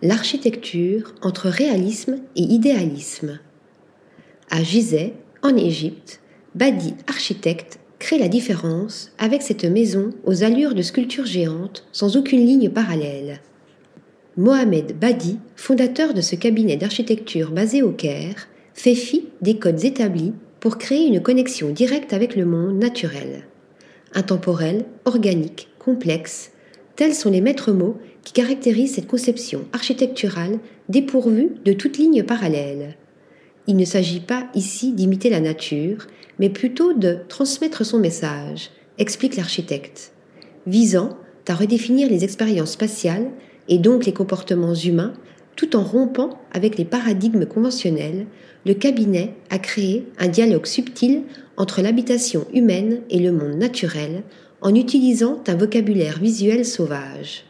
L'architecture entre réalisme et idéalisme. À Gizeh, en Égypte, Badi, architecte, crée la différence avec cette maison aux allures de sculpture géante sans aucune ligne parallèle. Mohamed Badi, fondateur de ce cabinet d'architecture basé au Caire, fait fi des codes établis pour créer une connexion directe avec le monde naturel. Intemporel, organique, complexe, tels sont les maîtres mots qui caractérisent cette conception architecturale dépourvue de toute ligne parallèle. Il ne s'agit pas ici d'imiter la nature, mais plutôt de transmettre son message, explique l'architecte, visant à redéfinir les expériences spatiales et donc les comportements humains, tout en rompant avec les paradigmes conventionnels, le cabinet a créé un dialogue subtil entre l'habitation humaine et le monde naturel en utilisant un vocabulaire visuel sauvage.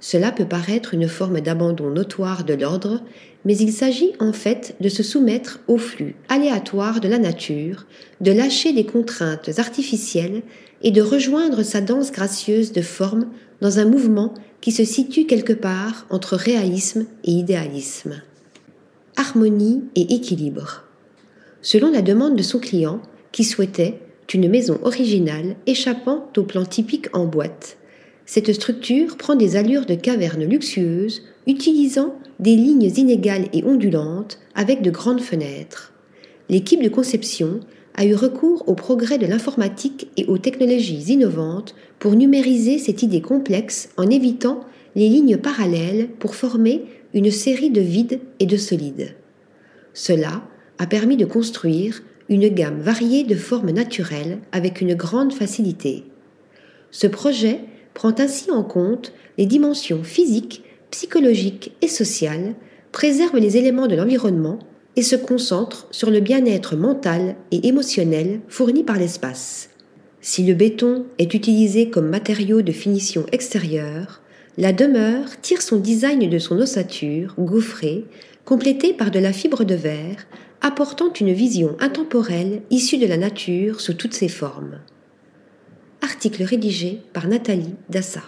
Cela peut paraître une forme d'abandon notoire de l'ordre, mais il s'agit en fait de se soumettre au flux aléatoire de la nature, de lâcher les contraintes artificielles et de rejoindre sa danse gracieuse de forme dans un mouvement qui se situe quelque part entre réalisme et idéalisme. Harmonie et équilibre. Selon la demande de son client, qui souhaitait une maison originale échappant au plan typique en boîte, cette structure prend des allures de caverne luxueuse, utilisant des lignes inégales et ondulantes avec de grandes fenêtres. L'équipe de conception a eu recours au progrès de l'informatique et aux technologies innovantes pour numériser cette idée complexe en évitant les lignes parallèles pour former une série de vides et de solides. Cela a permis de construire une gamme variée de formes naturelles avec une grande facilité. Ce projet prend ainsi en compte les dimensions physiques, psychologiques et sociales, préserve les éléments de l'environnement et se concentre sur le bien-être mental et émotionnel fourni par l'espace. Si le béton est utilisé comme matériau de finition extérieure, la demeure tire son design de son ossature, gaufrée, complétée par de la fibre de verre, apportant une vision intemporelle issue de la nature sous toutes ses formes. Article rédigé par Nathalie Dassa.